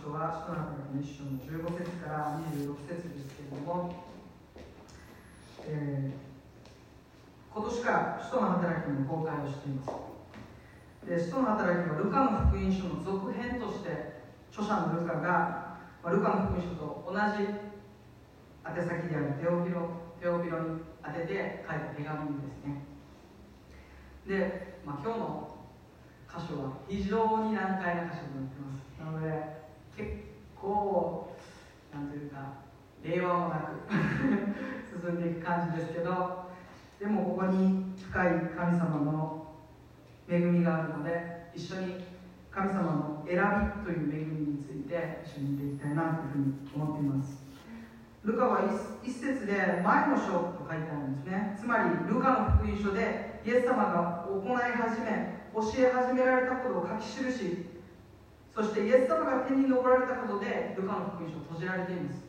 箇所は、使徒の働きの一章の15節から26節ですけれども、えー、今年から使徒の働きの公開をしています。で使徒の働きはルカの福音書の続編として著者のルカが、まあ、ルカの福音書と同じ宛先であるテオビロテオビロに当てて書いた手紙ですねで、まあ、今日の箇所は非常に難解な箇所になってますなので結構なんというか令和もなく 進んでいく感じですけどでもここに深い神様の恵みがあるので一緒に神様の選びという恵みについて一緒に見ていきたいなというふうに思っています。ルカは一節で前の章と書いてあるんですね。つまりルカの福音書でイエス様が行い始め教え始められたことを書き記しそしてイエス様が天に昇られたことでルカの福音書を閉じられています。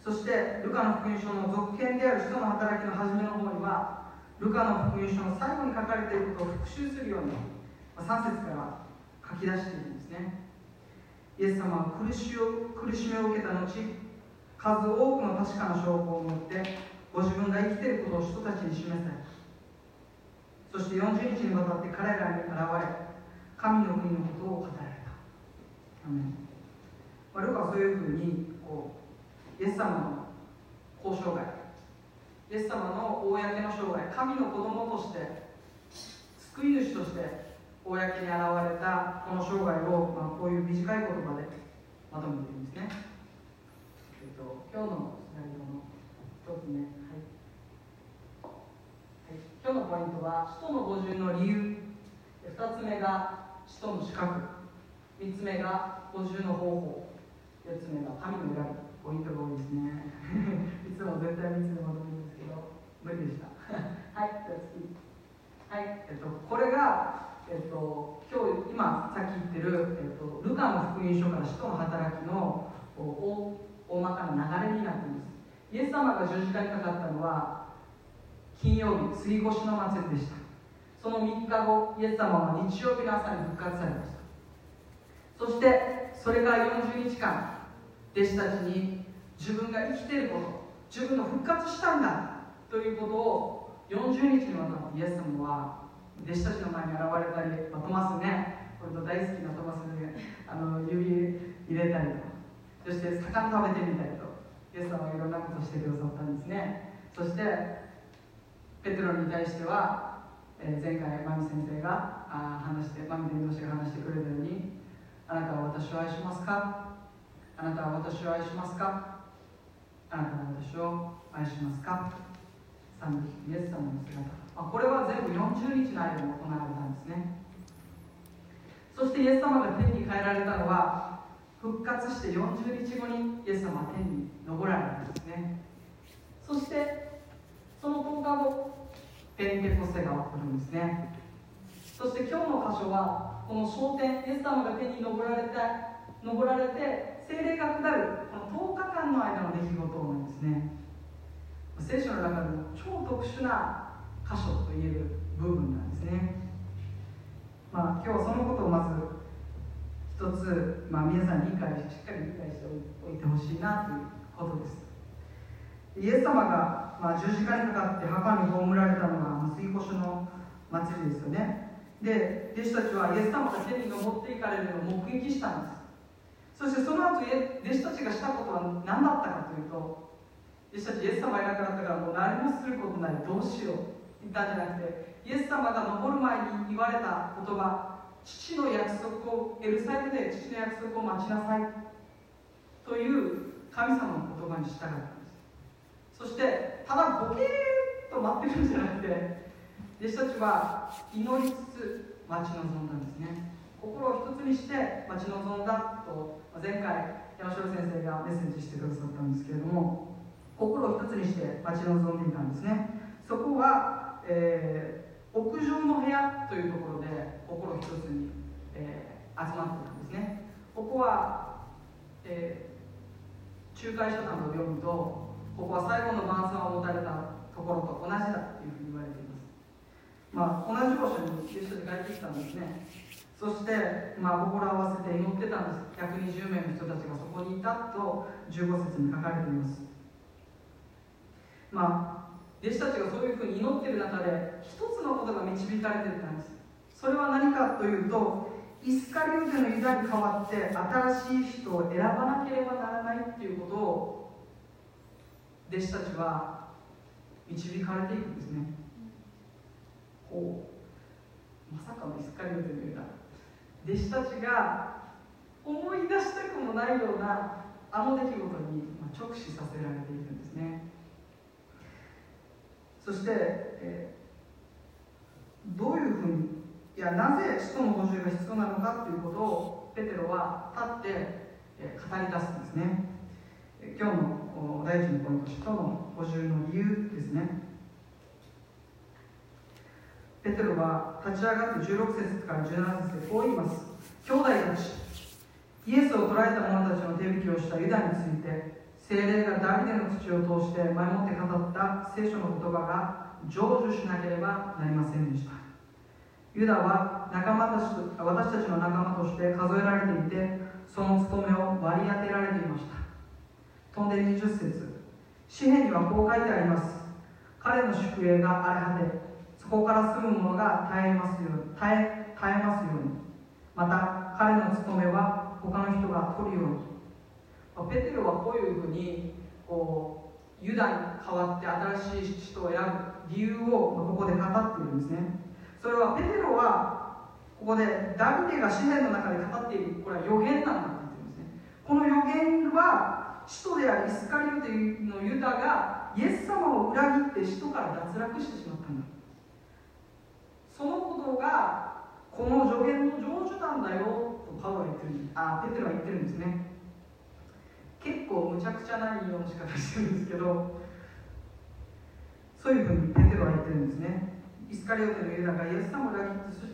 そしてルカの福音書の続編である人の働きの初めの方にはルカの福音書の最後に書かれていることを復習するように3節から書き出しているんですね。イエス様は苦し苦しみを受けた後数多くの確かな証拠を持ってご自分が生きていることを人たちに示されそして40日にわたって彼らに現れ神の国のことを語られた、まあ、ルカはそういうふうにこうイエス様の交渉外。イエス様の公の生涯神の子供として救い主として公に現れたこの生涯を、まあ、こういう短い言葉でまとめているんですね、えっと、今日のスライドの一つ目、はい。はい、今日のポイントは使徒の語順の理由。2つ目が使徒の資格。3つ目が補充の方法。4つ目が神の選びポイントが多いですね。いつも絶対3つでまとめるんですけど無理でした。はいじゃあ次。はいえっとこれがえっと今日今さっき言ってる、えっと、ルカの福音書から使徒の働きの大大まかな流れになっています。イエス様が十字架にかかったのは金曜日杉越しの祭りでした。その3日後イエス様は日曜日の朝に復活されました。そしてそれから40日間弟子たちに自分が生きていること自分の復活したんだということを40日にわたってイエス様は弟子たちの前に現れたり、まあ、トマスね。これと大好きなトマスに、あの指入れたりと。かそして魚食べてみたりと。イエス様はいろんなことをしてくださったんですね。そしてペテロに対してはえー、前回マミ先生があ話してマミ伝道師が話してくれたようにあなたは私を愛しますか？あなたは私を愛しますか？あなたは私を愛しますか？賛美イエス様の姿、まあ、これは全部40日の間に行われたんですね。そしてイエス様が天に帰られたのは復活して40日後にイエス様は天に昇られたんですね。そしてその10日後ペンテコステが起こるんですね。そして今日の箇所はこの焦点イエス様が天に昇られて登られて精霊が下るこの10日間の間の出来事なんですね。聖書の中でも超特殊な箇所といえる部分なんですね。まあ今日はそのことをまず一つ、まあ、皆さんに理解しっかり理解しておいてほしいなということです。イエス様がまあ、十字架にかかって墓に葬られたのが杉越の祭りですよね。で弟子たちはイエス様が天に登っていかれるのを目撃したんです。そしてその後弟子たちがしたことは何だったかというと弟子たちイエス様がいなくなったからもう何もすることないどうしようって言ったんじゃなくてイエス様が登る前に言われた言葉父の約束をエルサレムで父の約束を待ちなさいという神様の言葉に従ったそしてただボケーと待ってるんじゃなくて弟子たちは祈りつつ待ち望んだんですね。心を一つにして待ち望んだと前回山城先生がメッセージしてくださったんですけれども心を一つにして待ち望んでいたんですね。そこは、えー、屋上の部屋というところで心一つに、えー、集まっていたんですね。ここは、えー、仲介書などを読むとここは最後の晩餐を持たれたところと同じだというふうに言われています。まあ同じ場所に弟子たち帰ってきたんですね。そして、まあ、心合わせて祈ってたんです。120名の人たちがそこにいたと15節に書かれています。まあ弟子たちがそういうふうに祈ってる中で一つのことが導かれていたんです。それは何かというとイスカリオテのユダに代わって新しい人を選ばなければならないっていうことを弟子たちは導かれていくんですね。こうまさかのイスカリオテのユダ弟子たちが思い出したくもないようなあの出来事に直視させられているんですね。そして、えー、どういうふうにいやなぜ使徒の補充が必要なのかということをペテロは立って、えー、語り出すんですね。今日の第一のポイント使徒の補充の理由ですね。ペテロは立ち上がって16節から17節でこう言います。兄弟たちイエスを捕らえた者たちの手引きをしたユダについて精霊がダビデの口を通して前もって語った聖書の言葉が成就しなければなりませんでした。ユダは仲間たち私たちの仲間として数えられていてその務めを割り当てられていました。飛んで20節。詩篇にはこう書いてあります。彼の宿営が荒れ果てそこから住む者が耐えますように耐え耐えますように。また彼の務めは他の人が取るように、ペテロはこういうふうにこうユダに代わって新しい人を選ぶ理由をここで語っているんですね。それはペテロはここでダビデが詩篇の中で語っているこれは予言なんだって言ってるんですね。この予言は使徒であるイスカリオテのユダがイエス様を裏切って使徒から脱落してしまったんだ。そのことがこの助言の成就なんだよとパウロは言ってるあペテロは言ってるんですね。結構むちゃくちゃな引用の仕方してるんですけどそういうふうにペテロは言ってるんですね。イスカリオテのユダがイエス様を裏切って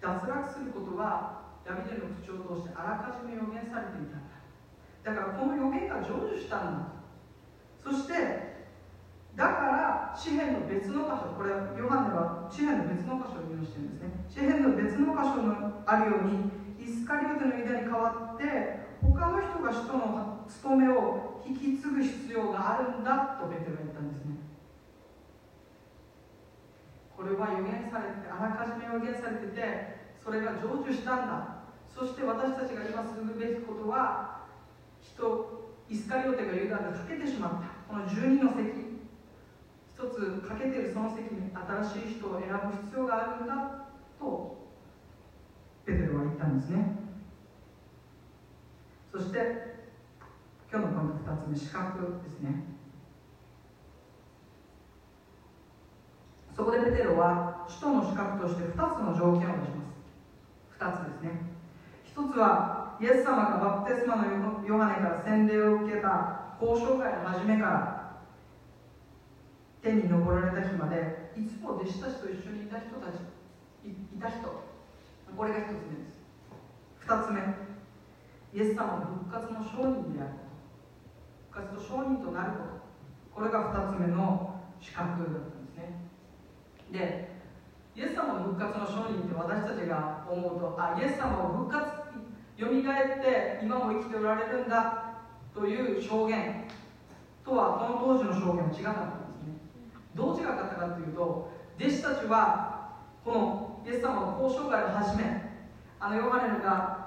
脱落することはダビデの口を通してあらかじめ予言されていた。だからこの予言が成就したんだそしてだから詩篇の別の箇所これヨハネは詩篇の別の箇所を引用してるんですね。詩篇の別の箇所のあるようにイスカリオテの間に代わって他の人が使徒の務めを引き継ぐ必要があるんだとペテロは言ったんですね。これは予言されてあらかじめ予言されててそれが成就したんだ。そして私たちが今するべきことは人イスカリオテがユダがかけてしまった。この12の席。一つ欠けてるその席に新しい人を選ぶ必要があるんだとペテロは言ったんですね。そして今日のポイント2つ目資格ですね。そこでペテロは使徒の資格として2つの条件を出します。2つですね。1つはイエス様がバプテスマのヨハネから洗礼を受けた交渉会の初めから天に昇られた日までいつも弟子たちと一緒にいた人たちいた人。これが1つ目です。2つ目。イエス様の復活の証人である。こと復活の証人となること。これが2つ目の資格だったんですね。でイエス様の復活の証人って私たちが思うとあイエス様を復活よみがえって今も生きておられるんだという証言とはこの当時の証言は違かったんですね。どう違かったかというと弟子たちはこのイエス様の交渉会をはじめあのヨハネが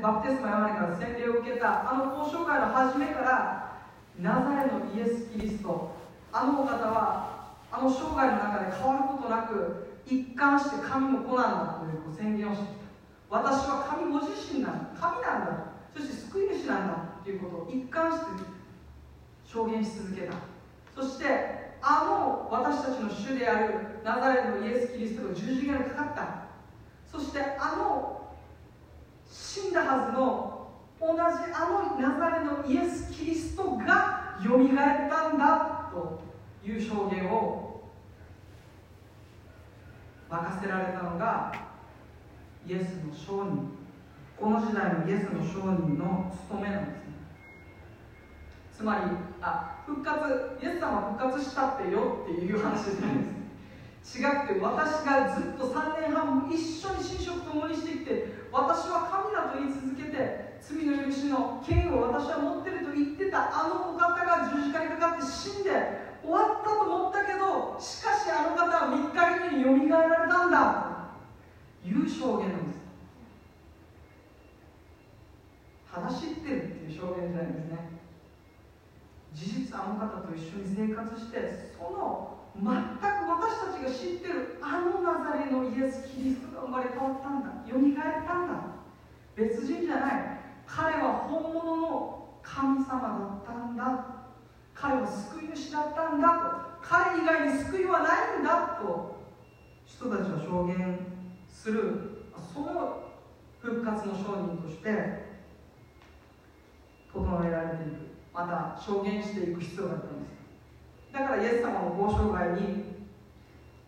バプテスマヨハネから洗礼を受けたあの交渉会の初めからナザレのイエス・キリストあのお方はあの生涯の中で変わることなく一貫して神の子なんだという宣言をしてきた。私は神ご自身なんだ。神なんだそして救い主なんだ。ということを一貫して証言し続けた。そしてあの私たちの主であるナザレのイエス・キリストが十字架にかかった。そしてあの死んだはずの同じあのナザレのイエス・キリストがよみがえったんだという証言を任せられたのがイエスの証人。この時代のイエスの証人の務めなんですね。つまりあ復活イエス様復活したってよっていう話じゃないです違くて私がずっと3年半一緒に寝食共にしてきて私は神だと言い続けて罪の許しの権を私は持ってると言ってたあのお方が十字架にかかって死んで終わったと思ったけどしかしあの方は3日後によみがえられたんだという証言なんです。正しってるっていう証言じゃないんですね。事実あの方と一緒に生活してその全く私たちが知ってるあのナザレのイエス・キリストが生まれ変わったんだ。よみがえったんだ。別人じゃない。彼は本物の神様だったんだ。彼は救い主だったんだと。彼以外に救いはないんだと。人たちは証言するその復活の証人として整えられていく。また証言していく必要があったんです。だからイエス様のご生涯に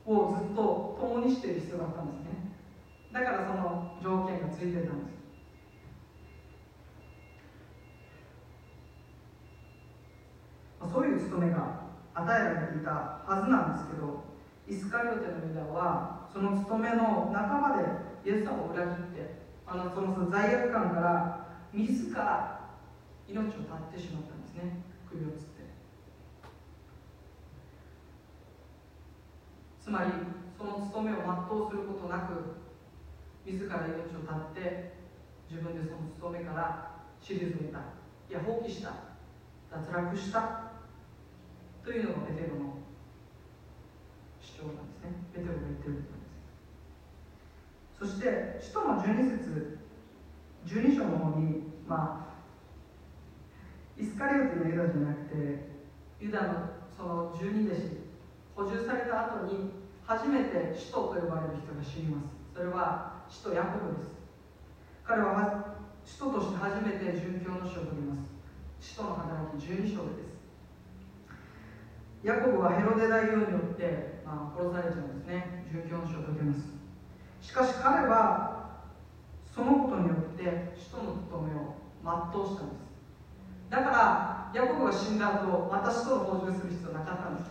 をずっと共にしている必要があったんですね。だからその条件がついてたんです。そういう務めが与えられていたはずなんですけどイスカリオテのユダはその務めの半ばでイエス様を裏切ってあのその罪悪感から自ら命を絶ってしまったんですね。首をつって。つまりその務めを全うすることなく自ら命を絶って自分でその務めから退いたいや放棄した脱落したというのがペテロの主張なんですね。ペテロが言ってるんですそして使徒の12節12章の方にまあイスカリオテのユダじゃなくてユダのその十二弟子補充された後に初めて使徒と呼ばれる人が死にます。それは使徒ヤコブです。彼は使徒として初めて殉教の死を取ります。使徒の働き12章です。ヤコブはヘロデ大王によって、まあ、殺されちゃうんですね。殉教の死を解けます。しかし彼はそのことによって使徒の務めを全うしたんです。だからヤコブが死んだ後また使徒の補充する必要なかったんです。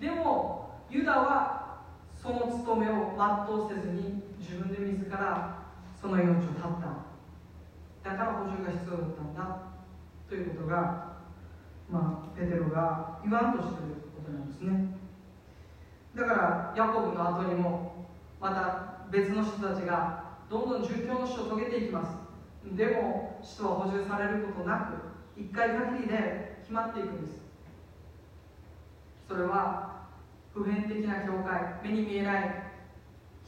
でもユダはその務めを全うせずに自分で自らその命を絶った。だから補充が必要だったんだ。ということがまあペテロが言わんとしていることなんですね。だからヤコブの後にもまた別の人たちがどんどん殉教の死を遂げていきます。でも使徒は補充されることなく一回限りで決まっていくんです。それは普遍的な教会目に見えない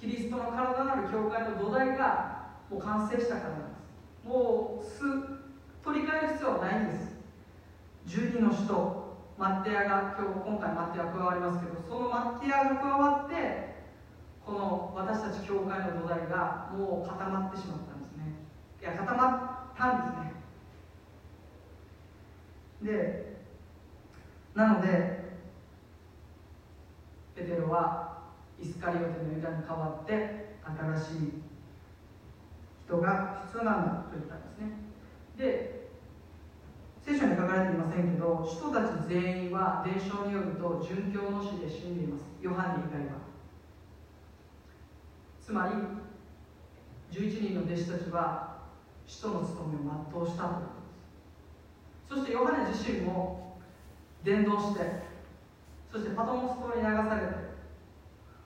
キリストの体なる教会の土台がもう完成したからなんです。もうす取り替える必要はないんです。12の使徒マッテアが今日今回マッティア加わりますけどそのマッティアが加わってこの私たち教会の土台がもう固まってしまったんですね。いや固まったんですね。でなのでペテロはイスカリオテのユダに代わって新しい人が必要なんだと言ったんですね。で聖書に書かれていませんけど人たち全員は伝承によると殉教の死で死んでいます。ヨハネ以外は。つまり11人の弟子たちは使徒の務めを全うしたということです。そしてヨハネ自身も伝道してそしてパトモス島に流されて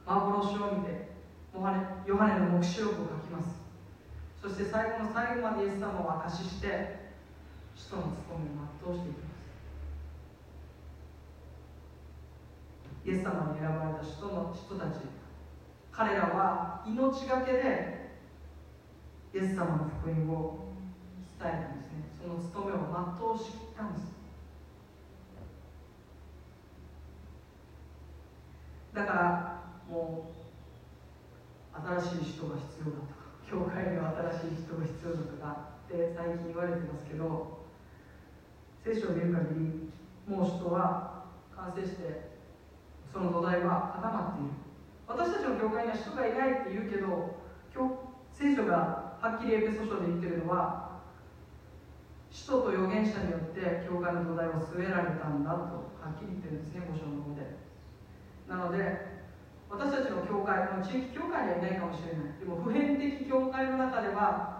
幻を見てヨハネの黙示録を書きます。そして最後の最後までイエス様を証しして使徒の務めを全うしていきます。イエス様に選ばれた人の人たち彼らは命がけでイエス様の福音を伝えたんですね。その務めを全うしきったんです。だからもう新しい人が必要だとか教会には新しい人が必要だとかって最近言われてますけど聖書を見る限りもう人は完成してその土台は固まっている。私たちの教会には人がいないって言うけど聖書がはっきりエペソ書で言ってるのは使徒と預言者によって教会の土台を据えられたんだとはっきり言ってるんですね五章の方で。なので私たちの教会の地域教会にはいないかもしれない。でも普遍的教会の中では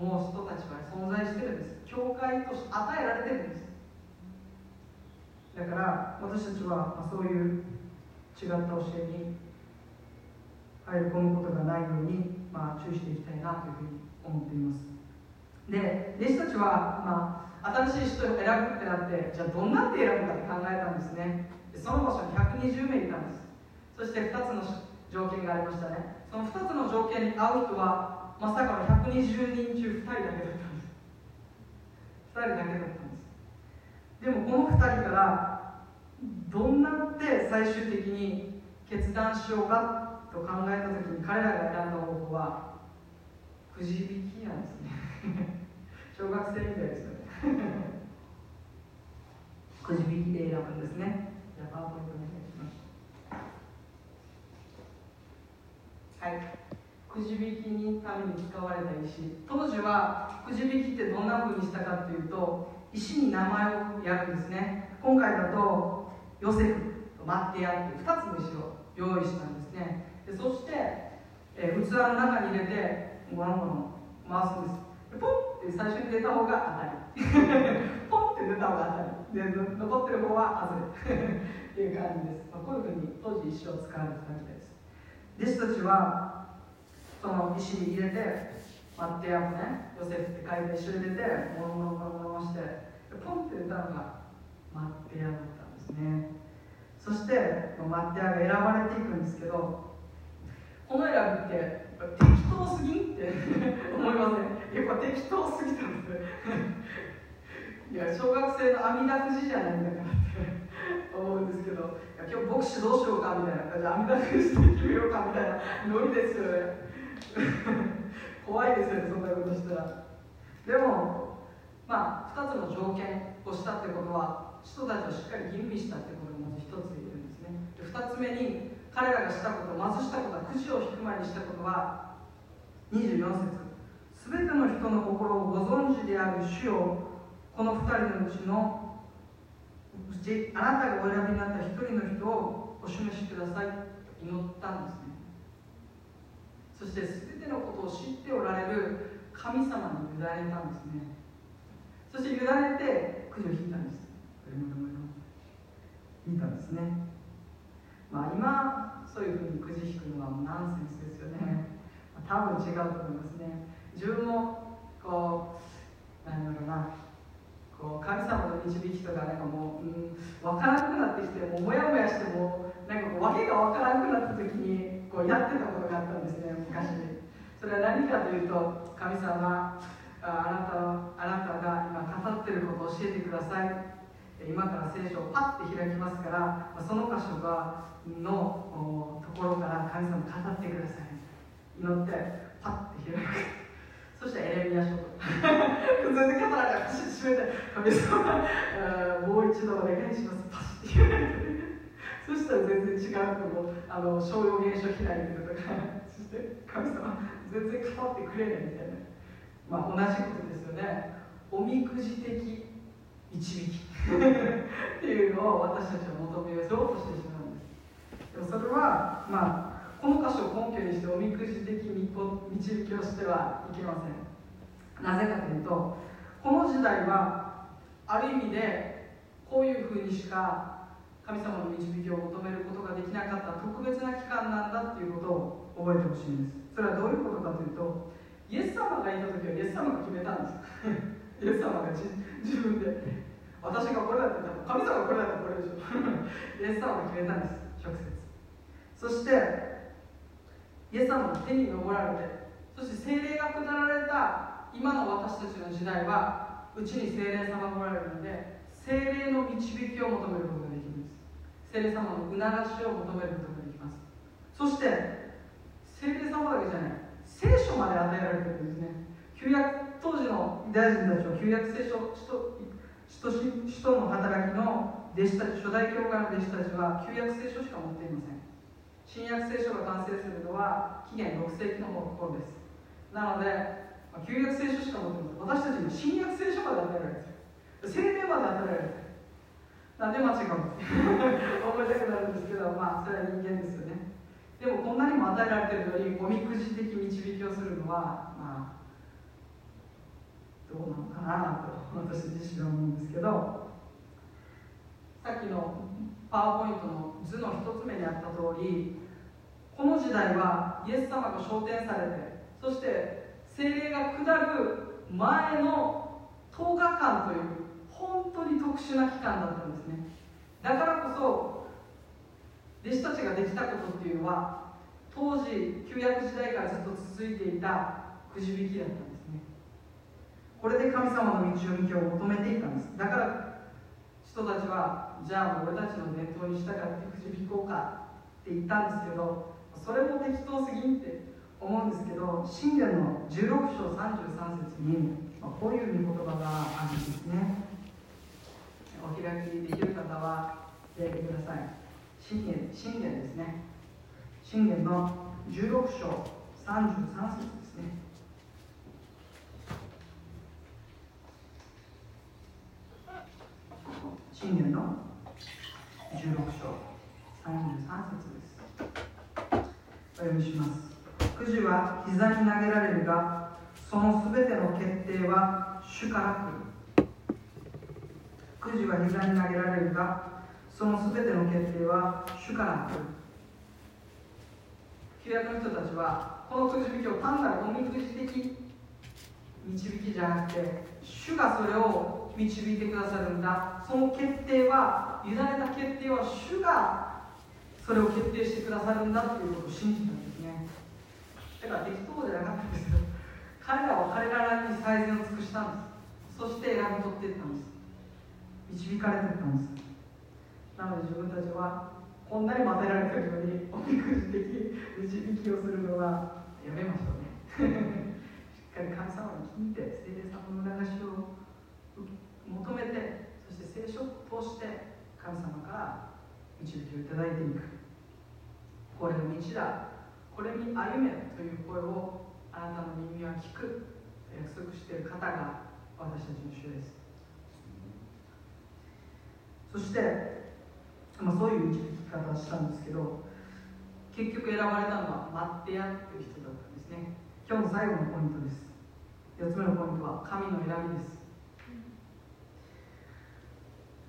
もう人たちは存在してるんです。教会として与えられてるんです。だから私たちは、そういう違った教えに入り込むことがないように、まあ、注意していきたいなというふうに思っています。で弟子たちは、まあ、新しい人を選ぶってなってじゃあどんなって選ぶかって考えたんですね。その場所に120名いたんです。そして2つの条件がありましたね。その2つの条件に合う人はまさかの120人中2人だけだったんです。2人だけだったんです。でもこの2人からどんなって最終的に決断しようかと考えた時に彼らが選んだ方法はくじ引きなんですね。小学生みたいですよねくじ引きで選ぶんですね。じゃあパワーポイントお願いします。はい。くじ引きにために使われた石。当時はくじ引きってどんな風にしたかっていうと石に名前をやるんですね。今回だとヨセフとマッテヤっていう2つの石を用意したんですね。でそして、えー、器の中に入れてゴロゴロ回すんです。でポンって最初に出た方が当たり。ポンって出た方が当たり。で残ってる方は外れ。っていう感じです、まあ、こういうふうに当時石を使われてたみたいです。弟子たちはその石に入れてマッテヤもね。ヨセフって書いて一緒に入れてモロモロモロモロしてポンって出たのがマッテヤだったんですね。そしてマッテヤが選ばれていくんですけどこの選びって適当すぎって 思いません？やっぱ適当すぎたんです。いや小学生の阿弥陀くじじゃないんだからって 思うんですけど今日牧師どうしようかみたいな感じで阿弥陀くじで決めようかみたいなノリですよね。怖いですよねそんなことしたら。でもまあ2つの条件をしたってことは人たちをしっかり吟味したってことがまず1つ言えるんですね。で2つ目に彼らがしたことまずしたことはくじを引く前にしたことは24節。すべての人の心をご存知である主よこの2人のうちのうちあなたがお選びになった1人の人をお示しくださいと祈ったんですね。そして全てのことを知っておられる神様に委ねたんですね。そして委ねてくじを引いたんです。引いたんですね。まあ今そういうふうにくじ引くのはナンセンスですよね。多分違うと思いますね。自分もこう何だろうな。こう神様の導きとかなんかもう、うん、分からなくなってきてもうモヤモヤしてもなんかこう訳が分からなくなった時にこうやってたことがあったんですね昔。それは何かというと神様あなたあなたが今語ってることを教えてください。今から聖書をパッて開きますからその箇所がのところから神様語ってください。祈ってパッて開く。そしてエレミア書全然 語らないパシッ閉めて神様もう一度お願いします。パシッて開いてそしたら全然違うともあの商用現象開いてるとかそして神様全然語ってくれないみたいな。まあ同じことですよね。おみくじ的導きっていうのを私たちは求めようとしてしまうんです。でもそれはまあこの箇所を根拠にしておみくじ的導きをしてはいけません。なぜかというとこの時代はある意味でこういうふうにしか神様の導きを求めることができなかった特別な期間なんだっていうことを覚えてほしいんです。それはどういうことかというとイエス様がいた時はイエス様が決めたんです。イエス様が自分で。私がこれだって言ったら神様がこれだったらこれでしょ。イエス様が決めたんです。直接。そしてイエス様の手に登られてそして精霊が下られた今の私たちの時代はうちに精霊様がおられるので精霊の導きを求めることができる。んです精霊様の促しを求めることができます。そして精霊様だけじゃない。聖書まで与えられてるんですね。旧約当時のユダヤ人たちは旧約聖書使徒の働きの弟子たち初代教会の弟子たちは旧約聖書しか持っていません。新約聖書が完成するのは紀元6世紀の頃です。なので、旧約聖書しか持ってます私たちに新約聖書まで与えられてる聖霊まで与えられてる。なんで間違うの思いたくなるんですけどまあそれは人間ですよね。でもこんなにも与えられてるのにおみくじ的導きをするのはまあどうなのかなと私自身は思うんですけど。さっきのパワーポイントの図の一つ目にあった通りこの時代はイエス様が昇天されてそして精霊が下る前の10日間という本当に特殊な期間だったんですね。だからこそ弟子たちができたことっていうのは当時旧約時代からずっと続いていたくじ引きだったんですね。これで神様の道を見きを求めていたんです。だから人たちはじゃあ俺たちの伝統に従ってくじ引こうかって言ったんですけどそれも適当すぎんって思うんですけど信玄の16章33節に、こういう御言葉があるんですね。お開きできる方は開いてください。信玄信玄ですね。信玄の16章33節ですね。信玄の16章33節です。お読みします。くじは膝に投げられるがそのすべての決定は主から来る。くじは膝に投げられるがそのすべての決定は主から来る。旧約の人たちはこのくじ引きを単なるおみくじ的導きじゃなくて主がそれを導いてくださるんだ。その決定は委ねた決定は主がそれを決定してくださるんだ。ということを信じたんですね。だから適当じゃなかったんですけど彼らは彼らに最善を尽くしたんです。そして選び取っていったんです。導かれてたんですなので自分たちはこんなに待てられてるのにおみくじ的導きをするのはやめましょうね。しっかり神様に聞いて聖霊様の流しを求めてそして聖書を通して神様から導きをいただいていく。これの道だ。これに歩めという声をあなたの耳は聞く。約束している方が私たちの主です。そして、まあ、そういう導き方をしたんですけど結局選ばれたのはマッテヤという人だったんですね。今日の最後のポイントです。4つ目のポイントは神の選びです。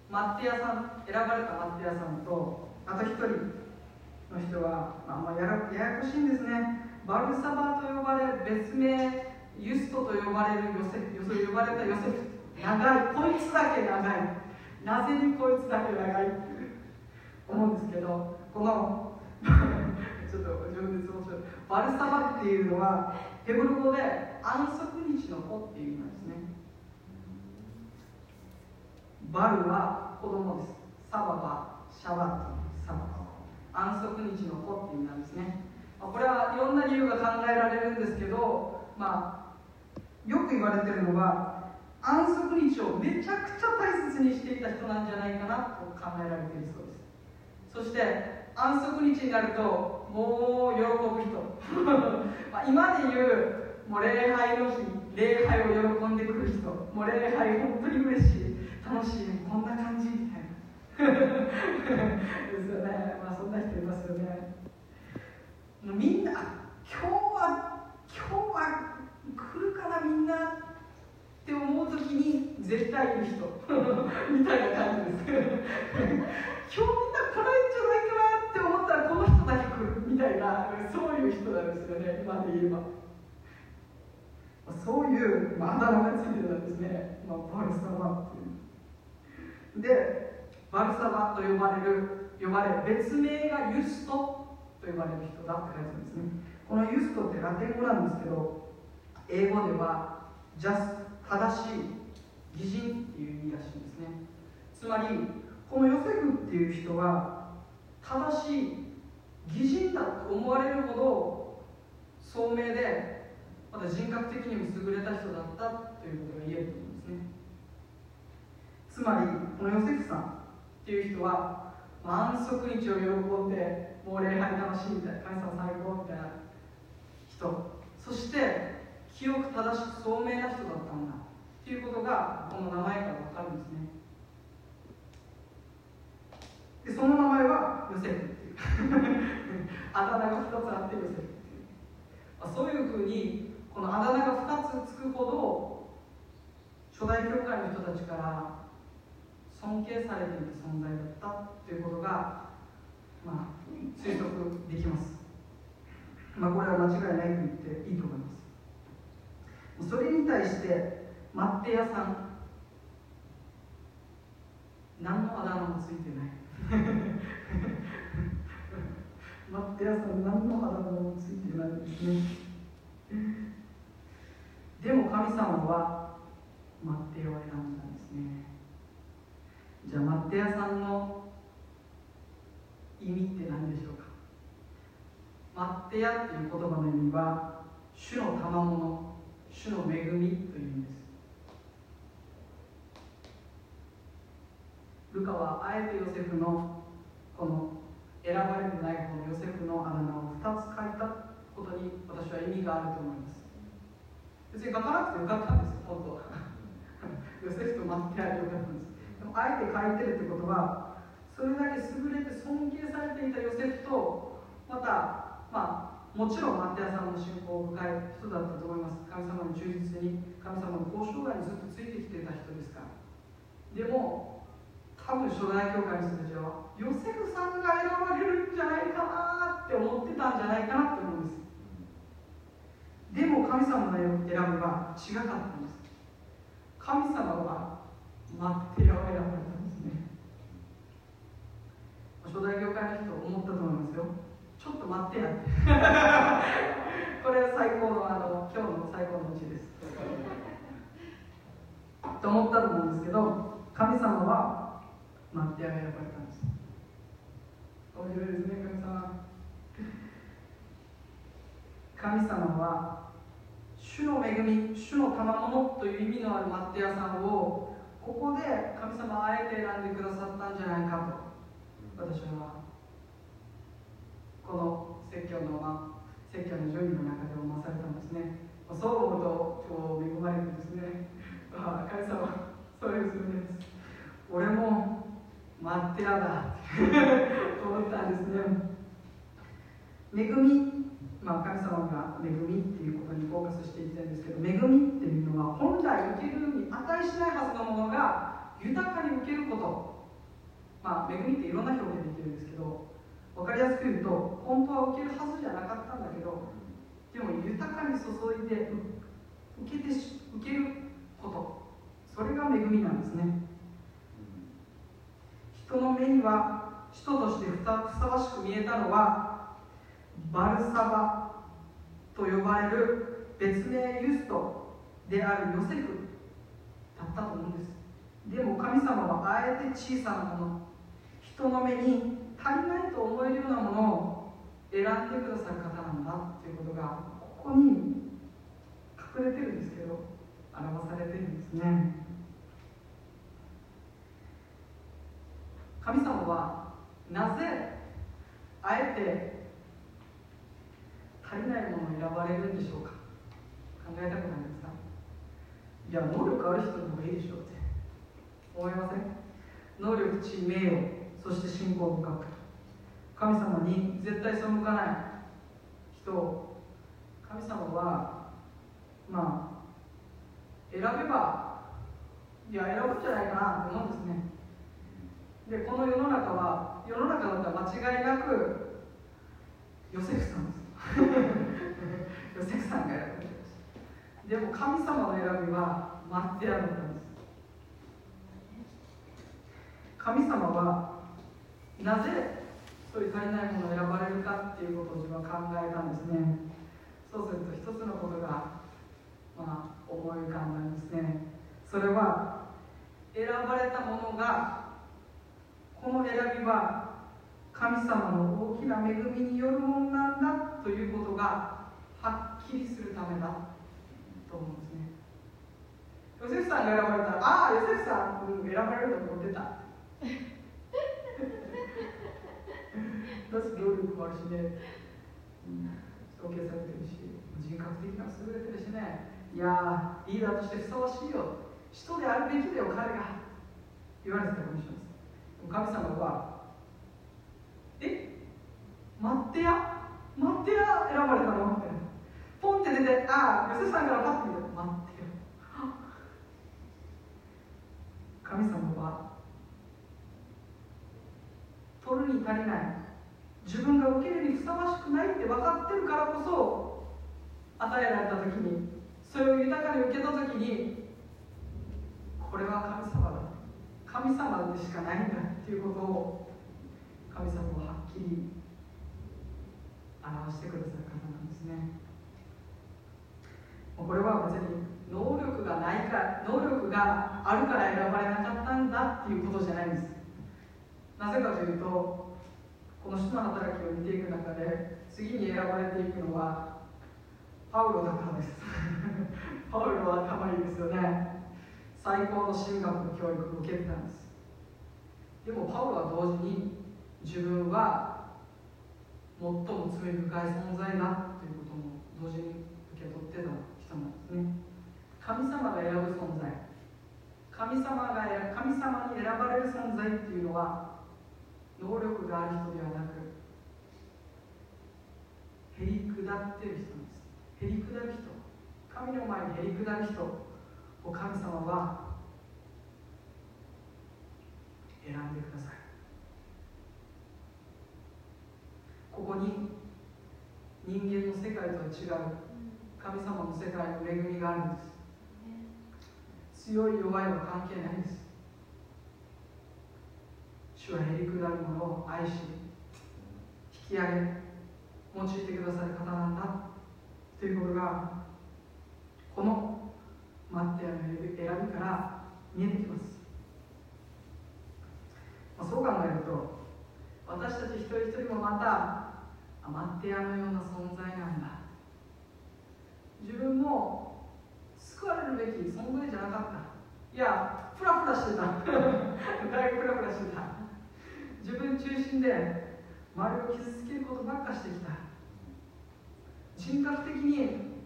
マッテヤさん選ばれたマッテヤさんとあと一人の人は、まあ、まあやややこしいんですね。バルサバと呼ばれる別名ユストと呼ばれるヨセフ呼ばれたヨセフ。長い。こいつだけ長い。なぜにこいつだけ長いって思うんですけどこの ちょっと自分で質問しバルサバっていうのはヘブル語で安息日の子っていう意味なんですね。バルは子供です。サバはシャバットサバ安息日の子っていう意味なんですね。これはいろんな理由が考えられるんですけど、まあ、よく言われてるのは安息日をめちゃくちゃ大切にしていた人なんじゃないかなと考えられているそうです。そして安息日になるともう喜ぶ人。ま今で言うもう礼拝の日礼拝を喜んでくる人。もう礼拝本当に嬉しい楽しいこんな感じみたいな。ですよね。まあそんな人いますよね。みんな今日は今日は来るかなみんな。って思う時に絶対いる人。みたいな感じです。今日みんな来ないんじゃないかなって思ったらこの人だけ来るみたいなそういう人なんですよね今で言えば。そういう、まあ、だ名がついてたんですね、まあ、バルサバっていう。でバルサバと呼ばれる呼ばれ別名がユストと呼ばれる人だって書いてあるんですね。このユストってラテン語なんですけど英語ではジャス正しい偽人っていう意味らしいんですね。つまりこのヨセフっていう人は正しい偽人だと思われるほど聡明でまた人格的にも優れた人だったということが言えると思うんですね。つまりこのヨセフさんっていう人は安息日を喜んでもう礼拝楽しいみたいな神様最高みたいな人。そして清く正しく聡明な人だったんだ。っていうことがこの名前から分かるんですね。でその名前はヨセフっていう。あだ名が2つあってヨセフっていう、まあ、そういうふうにこのあだ名が2つつくほど初代教会の人たちから尊敬されている存在だったということが、まあ、推測できます、まあ、これは間違いないと言っていいと思います。それに対してマッテヤさん。何のあだ名もついてない。マッテヤさん何のあだ名もついてないですね。でも神様はマッテヤを選んだんですね。じゃあマッテヤさんの意味って何でしょうか。マッテヤっていう言葉の意味は主の賜物主の恵みという意味です。ルカはあえてヨセフのこの選ばれてないこのヨセフのあだ名を2つ書いたことに私は意味があると思います。別に書かなくてよかったんです。本当ヨセフとマッテヤでよかったんですでもあえて書いてるってことはそれだけ優れて尊敬されていたヨセフとまたまあもちろんマッテヤさんの信仰を深い人だったと思います。神様の忠実に神様の交渉外にずっとついてきていた人ですから。でも多分初代教会の人たちはヨセフさんが選ばれるんじゃないかなって思ってたんじゃないかなって思うんです。でも神様の選びは違かったんです。神様は待ってよ選ばれたんですね。初代教会の人思ったと思いますよ。ちょっと待ってやって。これは最高のあの今日の最高のうちです。と思ったと思うんですけど神様は待ってやが選ばれたんです面白いですね神様。神様は主の恵み主の賜物という意味のあるマッテヤさんをここで神様あえて選んでくださったんじゃないかと私はこの説教の、ま、説教の順位の中で思わされたんですね。そう思うと今日恵まれてですね、あ、神様そういうするんです。俺も待ってやだ。っ て思ったんですね。恵み。まあ、神様が恵みっていうことにフォーカスしていきたいんですけど恵みっていうのは本来受けるに値しないはずのものが豊かに受けること。まあ恵みっていろんな表現できるんですけど分かりやすく言うと本当は受けるはずじゃなかったんだけどでも豊かに注いで受けて受けること。それが恵みなんですね。人の目には人としてふさわしく見えたのはバルサバと呼ばれる別名ユストであるヨセフだったと思うんです。でも神様はあえて小さなもの人の目に足りないと思えるようなものを選んでくださる方なんだということがここに隠れてるんですけど表されてるんですね。神様はなぜあえて足りないものを選ばれるんでしょうか？考えたくないですか？いや能力ある人の方がいいでしょうって。思いません？能力地名誉そして信仰深く。神様に絶対背かない人。を神様はまあ選べばいや選ぶんじゃないかなと思うんですね。でこの世の中は世の中だったら間違いなくヨセフさんです。ヨセフさんが選ばれてまでも神様の選びは待ってやるんです。神様はなぜそういう足りないものを選ばれるかっていうことを自分は考えたんですね。そうすると一つのことが、まあ、思い浮かんだんですね。それは選ばれたものがこの選びは神様の大きな恵みによるものなんだということがはっきりするためだと思うんですね。ヨセフさんが選ばれたらああヨセフさん、うん、選ばれると思ってた私労力もあるしね、うん、尊敬されてるし人格的には優れてるしね。いやリーダーとしてふさわしいよ。人であるべきだよ彼が。言われてたかもしれません神様はえ？待ってや？待ってや？選ばれたの？ってポンって出てああ吉さんからパッて見て待ってよ 神様は取るに足りない。自分が受けるにふさわしくないって分かってるからこそ与えられた時にそれを豊かに受けた時にこれは神様だ。神様でしかないんだ。っていうことを神様ははっきり表してくださる方なんですね。これは別に能力がないか能力があるから選ばれなかったんだっていうことじゃないんです。なぜかというとこの人の働きを見ていく中で次に選ばれていくのはパウロだからです。パウロは頭いいですよね。最高の神学の教育を受けてたんです。でもパウロは同時に自分は最も罪深い存在だということも同時に受け取ってた人なんですね。神様が選ぶ存在。神様が神様に選ばれる存在っていうのは能力がある人ではなくへり下ってる人です。へり下る人。神の前にへり下る人を神様は選んでください。ここに人間の世界とは違う神様の世界の恵みがあるんです。強い弱いは関係ないんです。主はへり下るものを愛し引き上げ用いてくださる方なんだ。ということがこの待ってやの選びから見えてきます、まあ、そう考えると私たち一人一人もまた待ってやのような存在なんだ。自分も救われるべき存在じゃなかった。いやフラフラしてた。だいぶフラフラしてた。自分中心で周りを傷つけることばっかしてきた。人格的に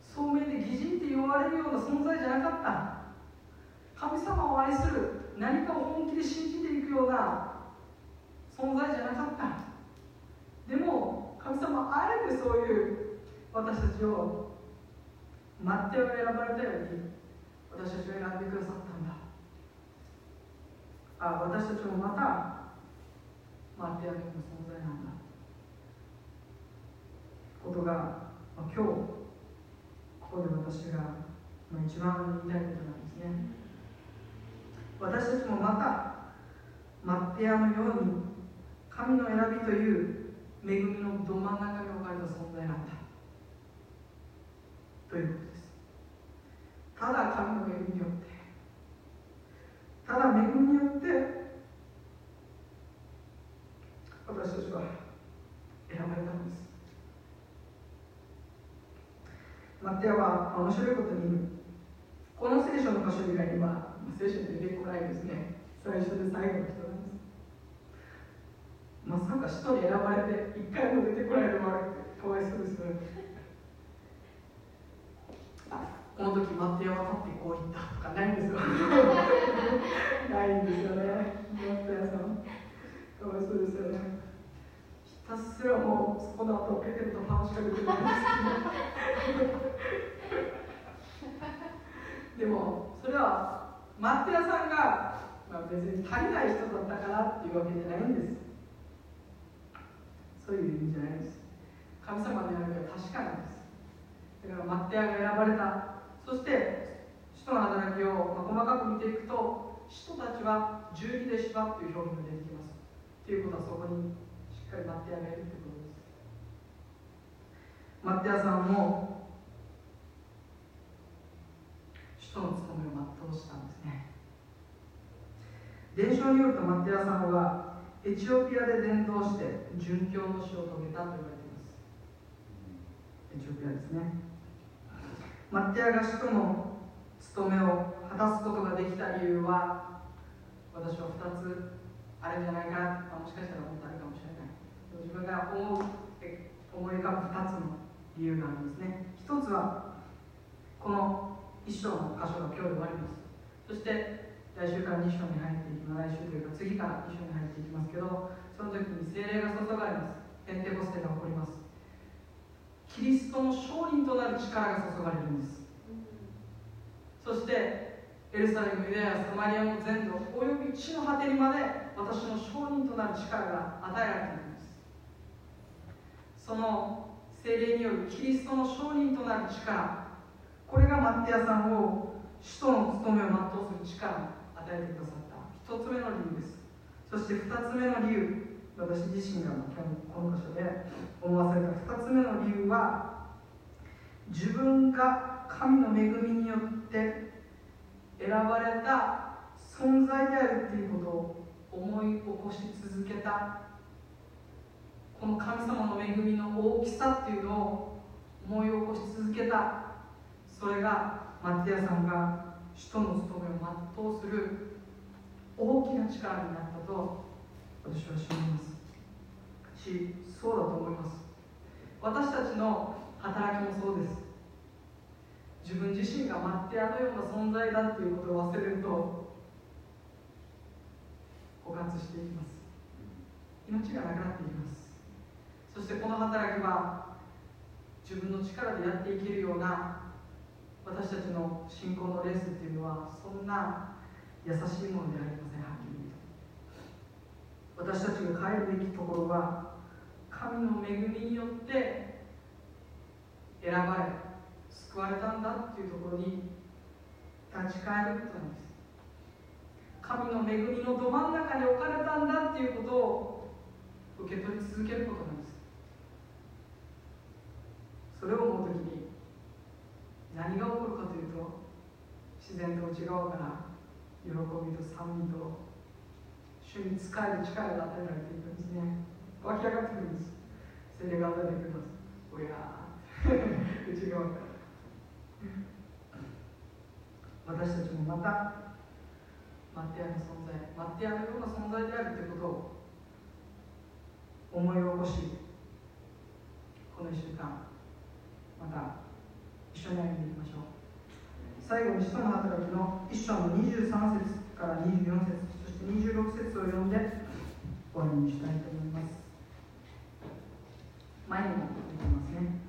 聡明で擬人って言われるような存在じゃなかった。神様を愛する。何かを本気で信じていくような存在じゃなかった。でも神様あえてそういう私たちを待ってを選ばれたように私たちを選んでくださったんだ。あ私たちもまた待ってやるような存在なんだ。ことが、まあ、今日ここで私が、まあ、一番言いたいことなんですね。私たちもまた待ってやるように神の選びという恵みのど真ん中に置かれた存在なんだ。ということです。ただ神の恵みによって。ただ恵みによって私たちは選ばれたんです。マッテアは面白いことにこの聖書の箇所以外には聖書に出てこないですね。最初で最後の人なんです。まさか使徒に選ばれて一回も出てこないのもかわいそうですこの時マッテアは立ってこう言ったとかないんですよ。ないんですよね。マッテアさん。かわいそうですよね。ひたすらもうそこの後ペテルと話しかけてるんですでもそれはマッテアさんが、まあ、別に足りない人だったからっていうわけじゃないんです。そういう意味じゃないです。神様の選びは確かなんです。だからマッテアが選ばれた。そして使徒の働きを、まあ、細かく見ていくと使徒たちは十二弟子だっていう表現が出てきます。ということはそこにしっかりマッテアがいるということです。マッテアさんも使徒の務めを全うしたんですね。伝承によるとマッテアさんはエチオピアで伝道して殉教の死を遂げたと言われています。エチオピアですね。マッテアが使徒の務めを果たすことができた理由は私は2つあるんじゃないかもしかしたらもっとあるかもしれない。自分が思う思い浮かぶ2つの理由があるんですね。1つはこの一章の箇所が今日で終わります。そして来週から2章に入っていきます。来週というか次から2章に入っていきますけどその時に精霊が注がれます。ペンテコステが起こります。キリストの証人となる力が注がれるんです。そしてエルサレムユダヤサマリアの全土および地の果てにまで私の証人となる力が与えられているんです。その精霊によるキリストの証人となる力これがマッティアさんを使徒の務めを全うする力を与えてくださった。一つ目の理由です。そして二つ目の理由私自身がこの箇所で思わされた二つ目の理由は自分が神の恵みによって選ばれた存在であるっていうことを思い起こし続けた。この神様の恵みの大きさっていうのを思い起こし続けた。それがマッティアさんが使徒の務めを全うする大きな力になったと私は信じます。しそうだと思います。私たちの働きもそうです。自分自身がマッティアのような存在だっていうことを忘れると枯渇していきます。命がなくなっていきます。そしてこの働きは自分の力でやっていけるような私たちの信仰のレースっていうのはそんな優しいものではありませんはっきり言うと私たちが変えるべきところは神の恵みによって選ばれ救われたんだっていうところに立ち返ることなんです神の恵みのど真ん中に置かれたんだっていうことを受け取り続けることなんですそれを思う時に何が起こるかというと自然と内側から喜びと賛美と主に仕える力が与えられていくんですね。湧き上がってくるんです。精霊が与えてくれます。おや 内側から。私たちもまたマッティアの存在マッティアのような存在であるということを思い起こしこの1週間また一緒に歩んでいきましょう。最後に使徒の働きの一章の23節から24節そして26節を読んで終わりにしたいと思います。前にも出てますね。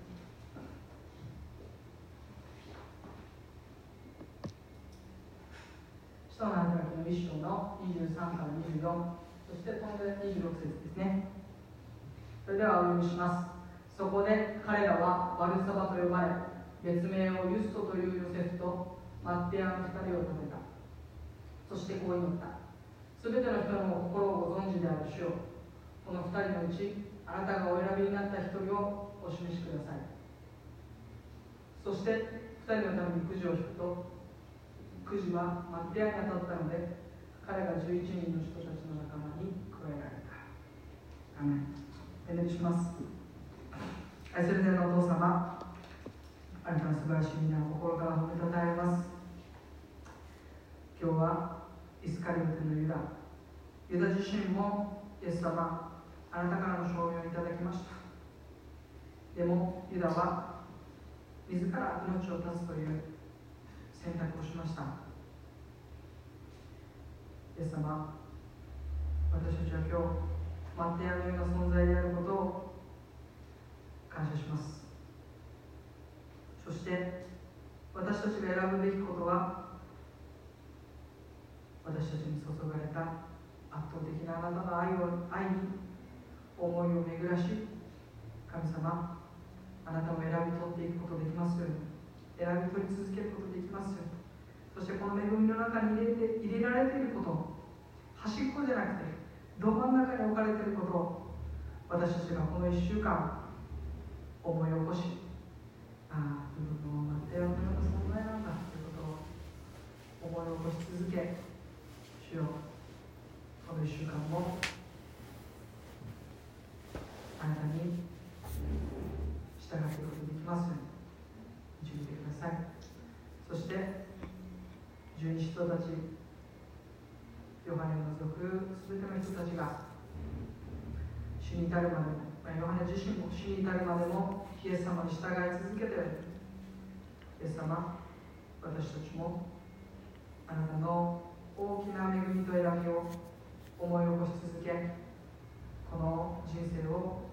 使徒の働きの一章の23から24そして飛んで26節ですね。それではお読みします。そこで彼らはバルサバと呼ばれ別名をユストというヨセフとマッティアの二人を立てた。そしてこう祈った。すべての人の心をご存知である主よ。この二人のうちあなたがお選びになった一人をお示しください。そして二人のためにくじを引くとくじはマッティアに当たったので彼が11人の人たちの仲間に加えられた。アメン。お願いします。愛する天のお父様あなたの素晴らしい皆を心から褒めたたえます。今日はイスカリオテのユダ。ユダ自身もイエス様あなたからの証明をいただきました。でもユダは自ら命を絶つという選択をしました。イエス様私たちは今日マッテアのような存在であることを感謝します。そして私たちが選ぶべきことは私たちに注がれた圧倒的なあなたの愛を愛に思いを巡らし神様あなたを選び取っていくことできますように選び取り続けることできますように。そしてこの恵みの中に入れて入れられていること端っこじゃなくてど真ん中に置かれていることを私たちがこの1週間思い起こしああ自分のマテオのような存在なんだということを思い起こし続け主よこの1週間もあなたに従っていくことができますように導いてください。そして十二使徒たちヨハネを除く全ての人たちが死に至るまでもヨハネ自身も死に至るまでもイエス様に従い続けてイエス様私たちもあなたの大きな恵みと選びを思い起こし続けこの人生を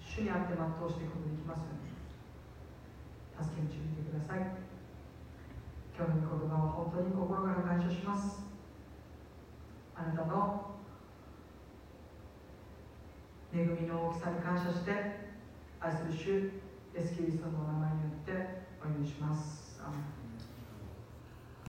主にあって全うしていくことができますように。助け導いてください。今日の御言葉は本当に心から感謝します。あなたの恵みの大きさに感謝して愛する主イエスキリストのお名前によってお祈りします。